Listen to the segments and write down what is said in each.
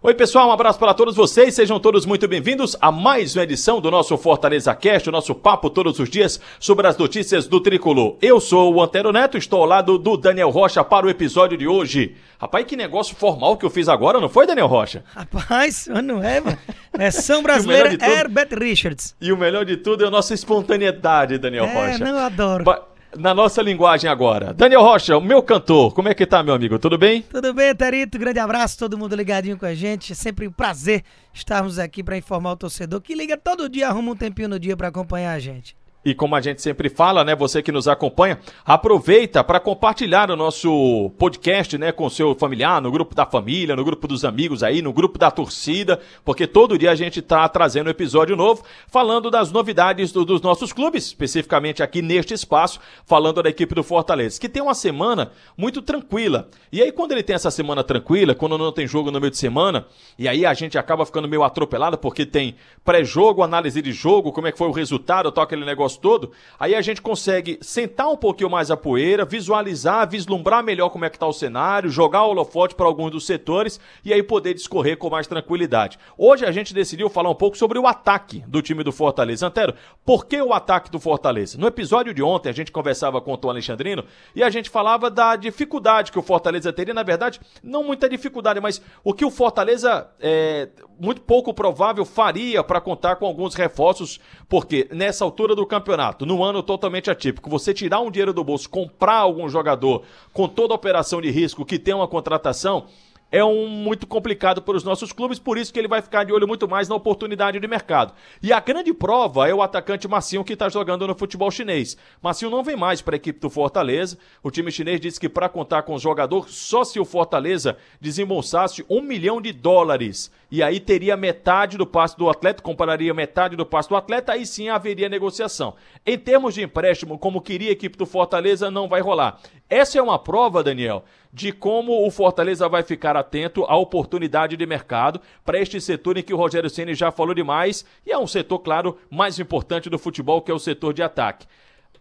Oi, pessoal, um abraço para todos vocês. Sejam todos muito bem-vindos a mais uma edição do nosso Fortaleza Cast, o nosso papo todos os dias sobre as notícias do tricolor. Eu sou o Antero Neto, estou ao lado do Daniel Rocha para o episódio de hoje. Rapaz, que negócio formal que eu fiz agora, não foi, Daniel Rocha? Rapaz, não é, mano? É São Brasileira Herbert Richards. E o melhor de tudo é a nossa espontaneidade, Daniel é, Rocha. Não, eu adoro. Ba na nossa linguagem agora. Daniel Rocha, o meu cantor, como é que tá, meu amigo? Tudo bem? Tudo bem, Tarito. Grande abraço, todo mundo ligadinho com a gente. É sempre um prazer estarmos aqui para informar o torcedor que liga todo dia, arruma um tempinho no dia para acompanhar a gente. E como a gente sempre fala, né, você que nos acompanha, aproveita para compartilhar o nosso podcast, né, com seu familiar, no grupo da família, no grupo dos amigos aí, no grupo da torcida, porque todo dia a gente está trazendo um episódio novo, falando das novidades do, dos nossos clubes, especificamente aqui neste espaço, falando da equipe do Fortaleza, que tem uma semana muito tranquila. E aí quando ele tem essa semana tranquila, quando não tem jogo no meio de semana, e aí a gente acaba ficando meio atropelado porque tem pré-jogo, análise de jogo, como é que foi o resultado, tal aquele negócio negócio todo, aí a gente consegue sentar um pouquinho mais a poeira, visualizar, vislumbrar melhor como é que está o cenário, jogar o holofote para alguns dos setores e aí poder discorrer com mais tranquilidade. Hoje a gente decidiu falar um pouco sobre o ataque do time do Fortaleza. Antero, por que o ataque do Fortaleza? No episódio de ontem a gente conversava com o Tom Alexandrino e a gente falava da dificuldade que o Fortaleza teria, na verdade, não muita dificuldade, mas o que o Fortaleza é muito pouco provável faria para contar com alguns reforços, porque nessa altura do campeonato campeonato, num ano totalmente atípico, você tirar um dinheiro do bolso, comprar algum jogador com toda a operação de risco que tem uma contratação, é um muito complicado para os nossos clubes, por isso que ele vai ficar de olho muito mais na oportunidade de mercado. E a grande prova é o atacante Massinho que está jogando no futebol chinês. Massinho não vem mais para a equipe do Fortaleza. O time chinês disse que para contar com o jogador, só se o Fortaleza desembolsasse um milhão de dólares. E aí teria metade do passe do atleta, compararia metade do passe do atleta, aí sim haveria negociação. Em termos de empréstimo, como queria a equipe do Fortaleza, não vai rolar. Essa é uma prova, Daniel, de como o Fortaleza vai ficar atento à oportunidade de mercado para este setor em que o Rogério Ceni já falou demais e é um setor, claro, mais importante do futebol, que é o setor de ataque.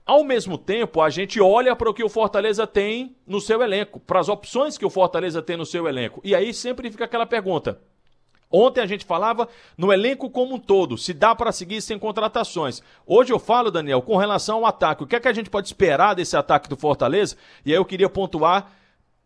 Ao mesmo tempo, a gente olha para o que o Fortaleza tem no seu elenco, para as opções que o Fortaleza tem no seu elenco. E aí sempre fica aquela pergunta: Ontem a gente falava no elenco como um todo, se dá para seguir sem contratações. Hoje eu falo, Daniel, com relação ao ataque. O que é que a gente pode esperar desse ataque do Fortaleza? E aí eu queria pontuar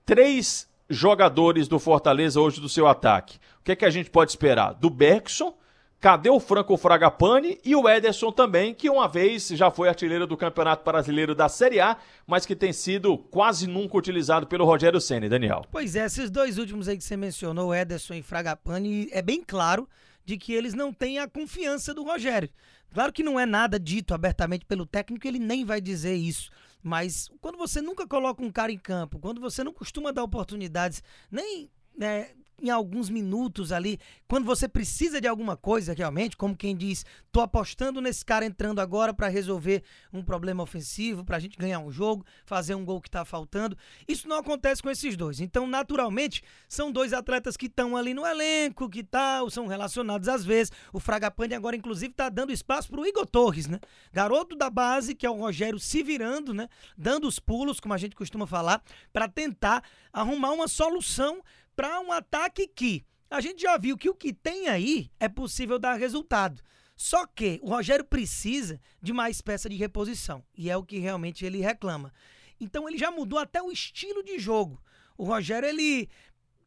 três jogadores do Fortaleza hoje do seu ataque. O que é que a gente pode esperar? Do Bergson, Cadê o Franco Fragapane e o Ederson também, que uma vez já foi artilheiro do Campeonato Brasileiro da Série A, mas que tem sido quase nunca utilizado pelo Rogério Ceni, Daniel. Pois é, esses dois últimos aí que você mencionou, Ederson e Fragapane, é bem claro de que eles não têm a confiança do Rogério. Claro que não é nada dito abertamente pelo técnico, ele nem vai dizer isso. Mas quando você nunca coloca um cara em campo, quando você não costuma dar oportunidades, nem né, em alguns minutos ali, quando você precisa de alguma coisa realmente, como quem diz, tô apostando nesse cara entrando agora para resolver um problema ofensivo, pra gente ganhar um jogo, fazer um gol que tá faltando. Isso não acontece com esses dois. Então, naturalmente, são dois atletas que estão ali no elenco, que tal, são relacionados às vezes. O Fragapane agora inclusive tá dando espaço pro Igor Torres, né? Garoto da base, que é o Rogério se virando, né? Dando os pulos, como a gente costuma falar, para tentar arrumar uma solução para um ataque que a gente já viu que o que tem aí é possível dar resultado. Só que o Rogério precisa de mais peça de reposição, e é o que realmente ele reclama. Então ele já mudou até o estilo de jogo. O Rogério ele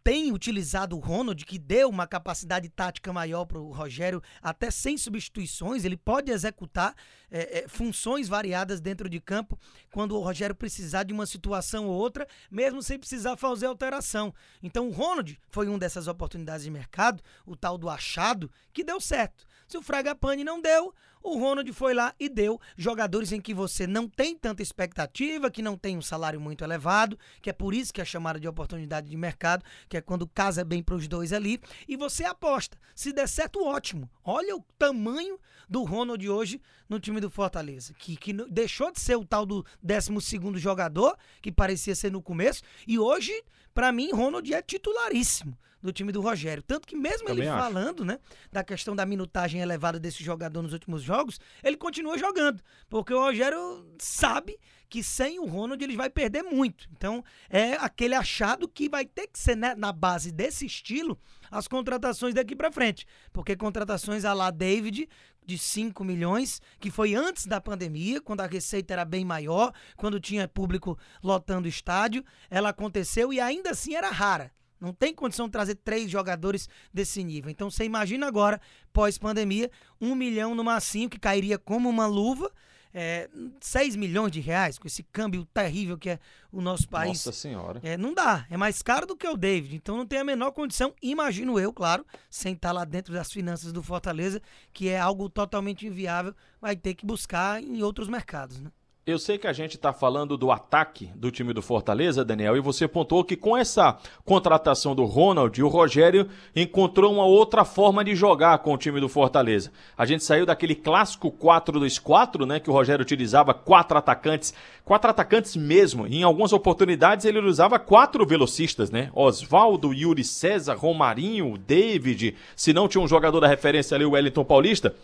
tem utilizado o Ronald, que deu uma capacidade tática maior para o Rogério, até sem substituições, ele pode executar é, é, funções variadas dentro de campo quando o Rogério precisar de uma situação ou outra, mesmo sem precisar fazer alteração. Então o Ronald foi uma dessas oportunidades de mercado, o tal do achado, que deu certo. Se o Fragapane não deu, o Ronald foi lá e deu jogadores em que você não tem tanta expectativa, que não tem um salário muito elevado, que é por isso que é chamada de oportunidade de mercado, que é quando casa bem para os dois ali, e você aposta. Se der certo, ótimo. Olha o tamanho do Ronald hoje no time do Fortaleza, que, que deixou de ser o tal do 12 jogador, que parecia ser no começo, e hoje, para mim, Ronald é titularíssimo do time do Rogério. Tanto que mesmo Também ele acho. falando, né, da questão da minutagem elevada desse jogador nos últimos jogos, ele continua jogando, porque o Rogério sabe que sem o Ronald ele vai perder muito. Então, é aquele achado que vai ter que ser né, na base desse estilo as contratações daqui pra frente, porque contratações a lá David de 5 milhões, que foi antes da pandemia, quando a receita era bem maior, quando tinha público lotando o estádio, ela aconteceu e ainda assim era rara. Não tem condição de trazer três jogadores desse nível. Então você imagina agora, pós-pandemia, um milhão no massinho, que cairia como uma luva, é, 6 milhões de reais, com esse câmbio terrível que é o nosso país. Nossa senhora. É, não dá, é mais caro do que o David, então não tem a menor condição, imagino eu, claro, sem estar lá dentro das finanças do Fortaleza, que é algo totalmente inviável, vai ter que buscar em outros mercados, né? Eu sei que a gente está falando do ataque do time do Fortaleza, Daniel, e você pontuou que com essa contratação do Ronald, o Rogério encontrou uma outra forma de jogar com o time do Fortaleza. A gente saiu daquele clássico 4-2-4, né, que o Rogério utilizava quatro atacantes, quatro atacantes mesmo. Em algumas oportunidades ele usava quatro velocistas, né? Oswaldo, Yuri César, Romarinho, David, se não tinha um jogador da referência ali, o Wellington Paulista.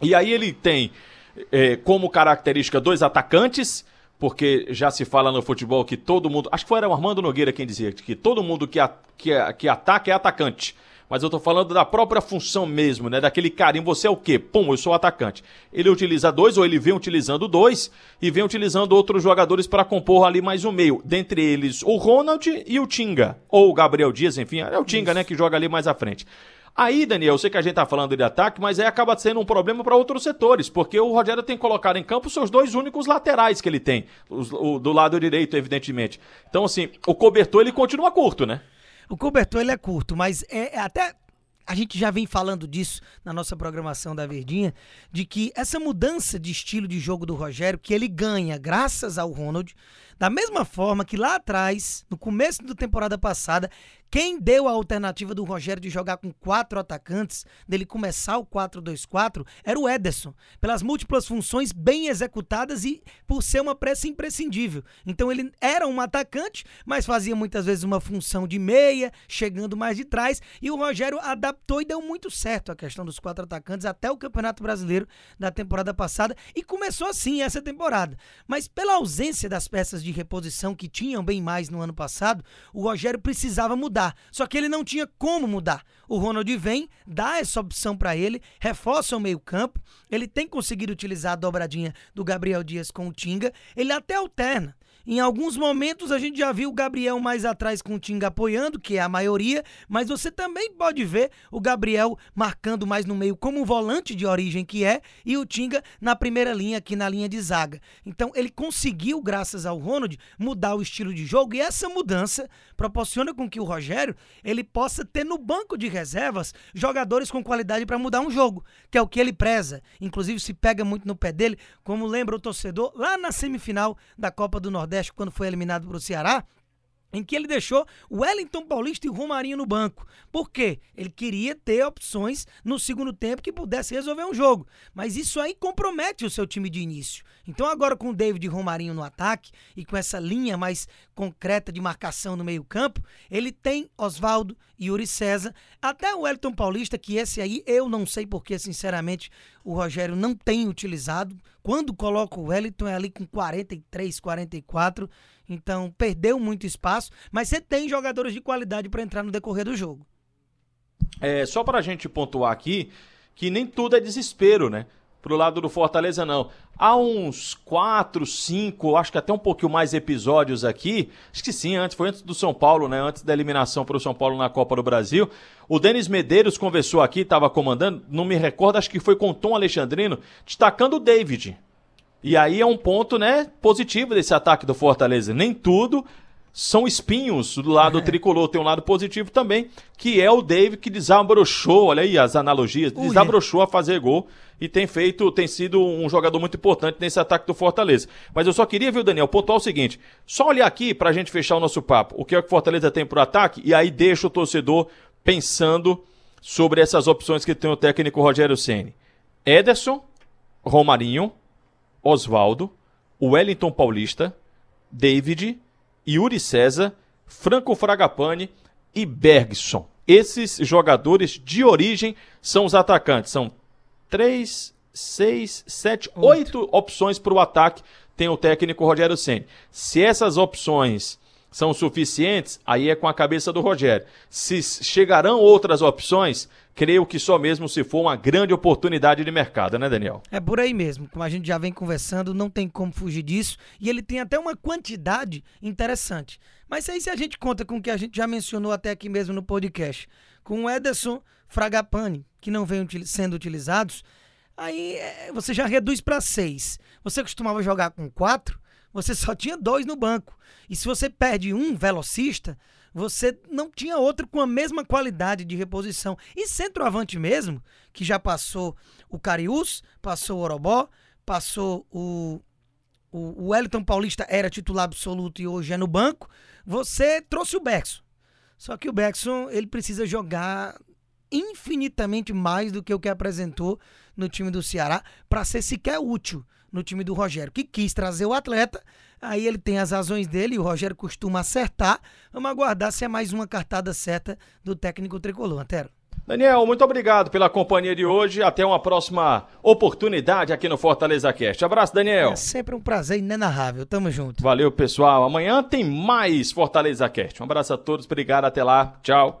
E aí ele tem é, como característica dois atacantes, porque já se fala no futebol que todo mundo. Acho que foi o Armando Nogueira quem dizia que todo mundo que, a, que, que ataca é atacante. Mas eu tô falando da própria função mesmo, né? Daquele carinho. Você é o quê? Pum, eu sou atacante. Ele utiliza dois, ou ele vem utilizando dois, e vem utilizando outros jogadores para compor ali mais o meio. Dentre eles, o Ronald e o Tinga. Ou o Gabriel Dias, enfim. É o Tinga, né? Que joga ali mais à frente. Aí, Daniel, eu sei que a gente tá falando de ataque, mas aí acaba sendo um problema para outros setores, porque o Rogério tem colocado em campo seus dois únicos laterais que ele tem, os, o, do lado direito, evidentemente. Então, assim, o cobertor ele continua curto, né? O cobertor ele é curto, mas é, é até a gente já vem falando disso na nossa programação da Verdinha, de que essa mudança de estilo de jogo do Rogério, que ele ganha graças ao Ronald, da mesma forma que lá atrás, no começo da temporada passada, quem deu a alternativa do Rogério de jogar com quatro atacantes, dele começar o 4-2-4, era o Ederson, pelas múltiplas funções bem executadas e por ser uma peça imprescindível. Então ele era um atacante, mas fazia muitas vezes uma função de meia, chegando mais de trás, e o Rogério adaptou e deu muito certo a questão dos quatro atacantes até o Campeonato Brasileiro da temporada passada e começou assim essa temporada. Mas pela ausência das peças de reposição que tinham bem mais no ano passado, o Rogério precisava mudar. Só que ele não tinha como mudar. O Ronald vem, dá essa opção para ele, reforça o meio-campo. Ele tem conseguido utilizar a dobradinha do Gabriel Dias com o Tinga. Ele até alterna. Em alguns momentos a gente já viu o Gabriel mais atrás com o Tinga apoiando, que é a maioria, mas você também pode ver o Gabriel marcando mais no meio como um volante de origem que é e o Tinga na primeira linha aqui na linha de zaga. Então ele conseguiu, graças ao Ronald, mudar o estilo de jogo e essa mudança proporciona com que o Rogério ele possa ter no banco de reservas jogadores com qualidade para mudar um jogo, que é o que ele preza. Inclusive se pega muito no pé dele, como lembra o torcedor lá na semifinal da Copa do Nordeste quando foi eliminado para o Ceará, em que ele deixou Wellington Paulista e Romarinho no banco. Por quê? Ele queria ter opções no segundo tempo que pudesse resolver um jogo. Mas isso aí compromete o seu time de início. Então agora com o David e Romarinho no ataque e com essa linha mais concreta de marcação no meio-campo, ele tem Oswaldo e Yuri César, até o Wellington Paulista, que esse aí eu não sei porque, sinceramente, o Rogério não tem utilizado. Quando coloca o Wellington é ali com 43, 44, então perdeu muito espaço, mas você tem jogadores de qualidade para entrar no decorrer do jogo. É, só para a gente pontuar aqui que nem tudo é desespero, né? Pro lado do Fortaleza, não. Há uns quatro, cinco, acho que até um pouquinho mais episódios aqui. Acho que sim, antes, foi antes do São Paulo, né? Antes da eliminação para o São Paulo na Copa do Brasil. O Denis Medeiros conversou aqui, estava comandando, não me recordo, acho que foi com o Tom Alexandrino, destacando o David. E aí é um ponto, né, positivo desse ataque do Fortaleza. Nem tudo são espinhos do lado tricolor, tem um lado positivo também, que é o David que desabrochou, olha aí as analogias, Ui. desabrochou a fazer gol e tem feito, tem sido um jogador muito importante nesse ataque do Fortaleza. Mas eu só queria, viu, Daniel, pontuar o seguinte, só olhar aqui pra gente fechar o nosso papo, o que é que o Fortaleza tem pro ataque, e aí deixa o torcedor pensando sobre essas opções que tem o técnico Rogério Ceni. Ederson, Romarinho, Oswaldo, Wellington Paulista, David, Yuri César, Franco Fragapane e Bergson. Esses jogadores de origem são os atacantes. São três, seis, sete, oito, oito opções para o ataque. Tem o técnico Rogério Senni. Se essas opções são suficientes, aí é com a cabeça do Rogério. Se chegarão outras opções, creio que só mesmo se for uma grande oportunidade de mercado, né, Daniel? É por aí mesmo. Como a gente já vem conversando, não tem como fugir disso. E ele tem até uma quantidade interessante. Mas aí se a gente conta com o que a gente já mencionou até aqui mesmo no podcast, com o Ederson Fragapane, que não vem sendo utilizados, aí é, você já reduz para seis. Você costumava jogar com quatro, você só tinha dois no banco. E se você perde um velocista, você não tinha outro com a mesma qualidade de reposição. E centroavante mesmo, que já passou o Cariús, passou o Orobó, passou o, o, Wellington Paulista, era titular absoluto e hoje é no banco, você trouxe o Bergson. Só que o Bergson, ele precisa jogar infinitamente mais do que o que apresentou no time do Ceará para ser sequer útil no time do Rogério, que quis trazer o atleta Aí ele tem as razões dele, o Rogério costuma acertar. Vamos aguardar se é mais uma cartada certa do técnico tricolor, Antero. Daniel, muito obrigado pela companhia de hoje. Até uma próxima oportunidade aqui no Fortaleza Cast. Abraço, Daniel. É sempre um prazer inenarrável. Tamo junto. Valeu, pessoal. Amanhã tem mais Fortaleza Cast. Um abraço a todos. Obrigado. Até lá. Tchau.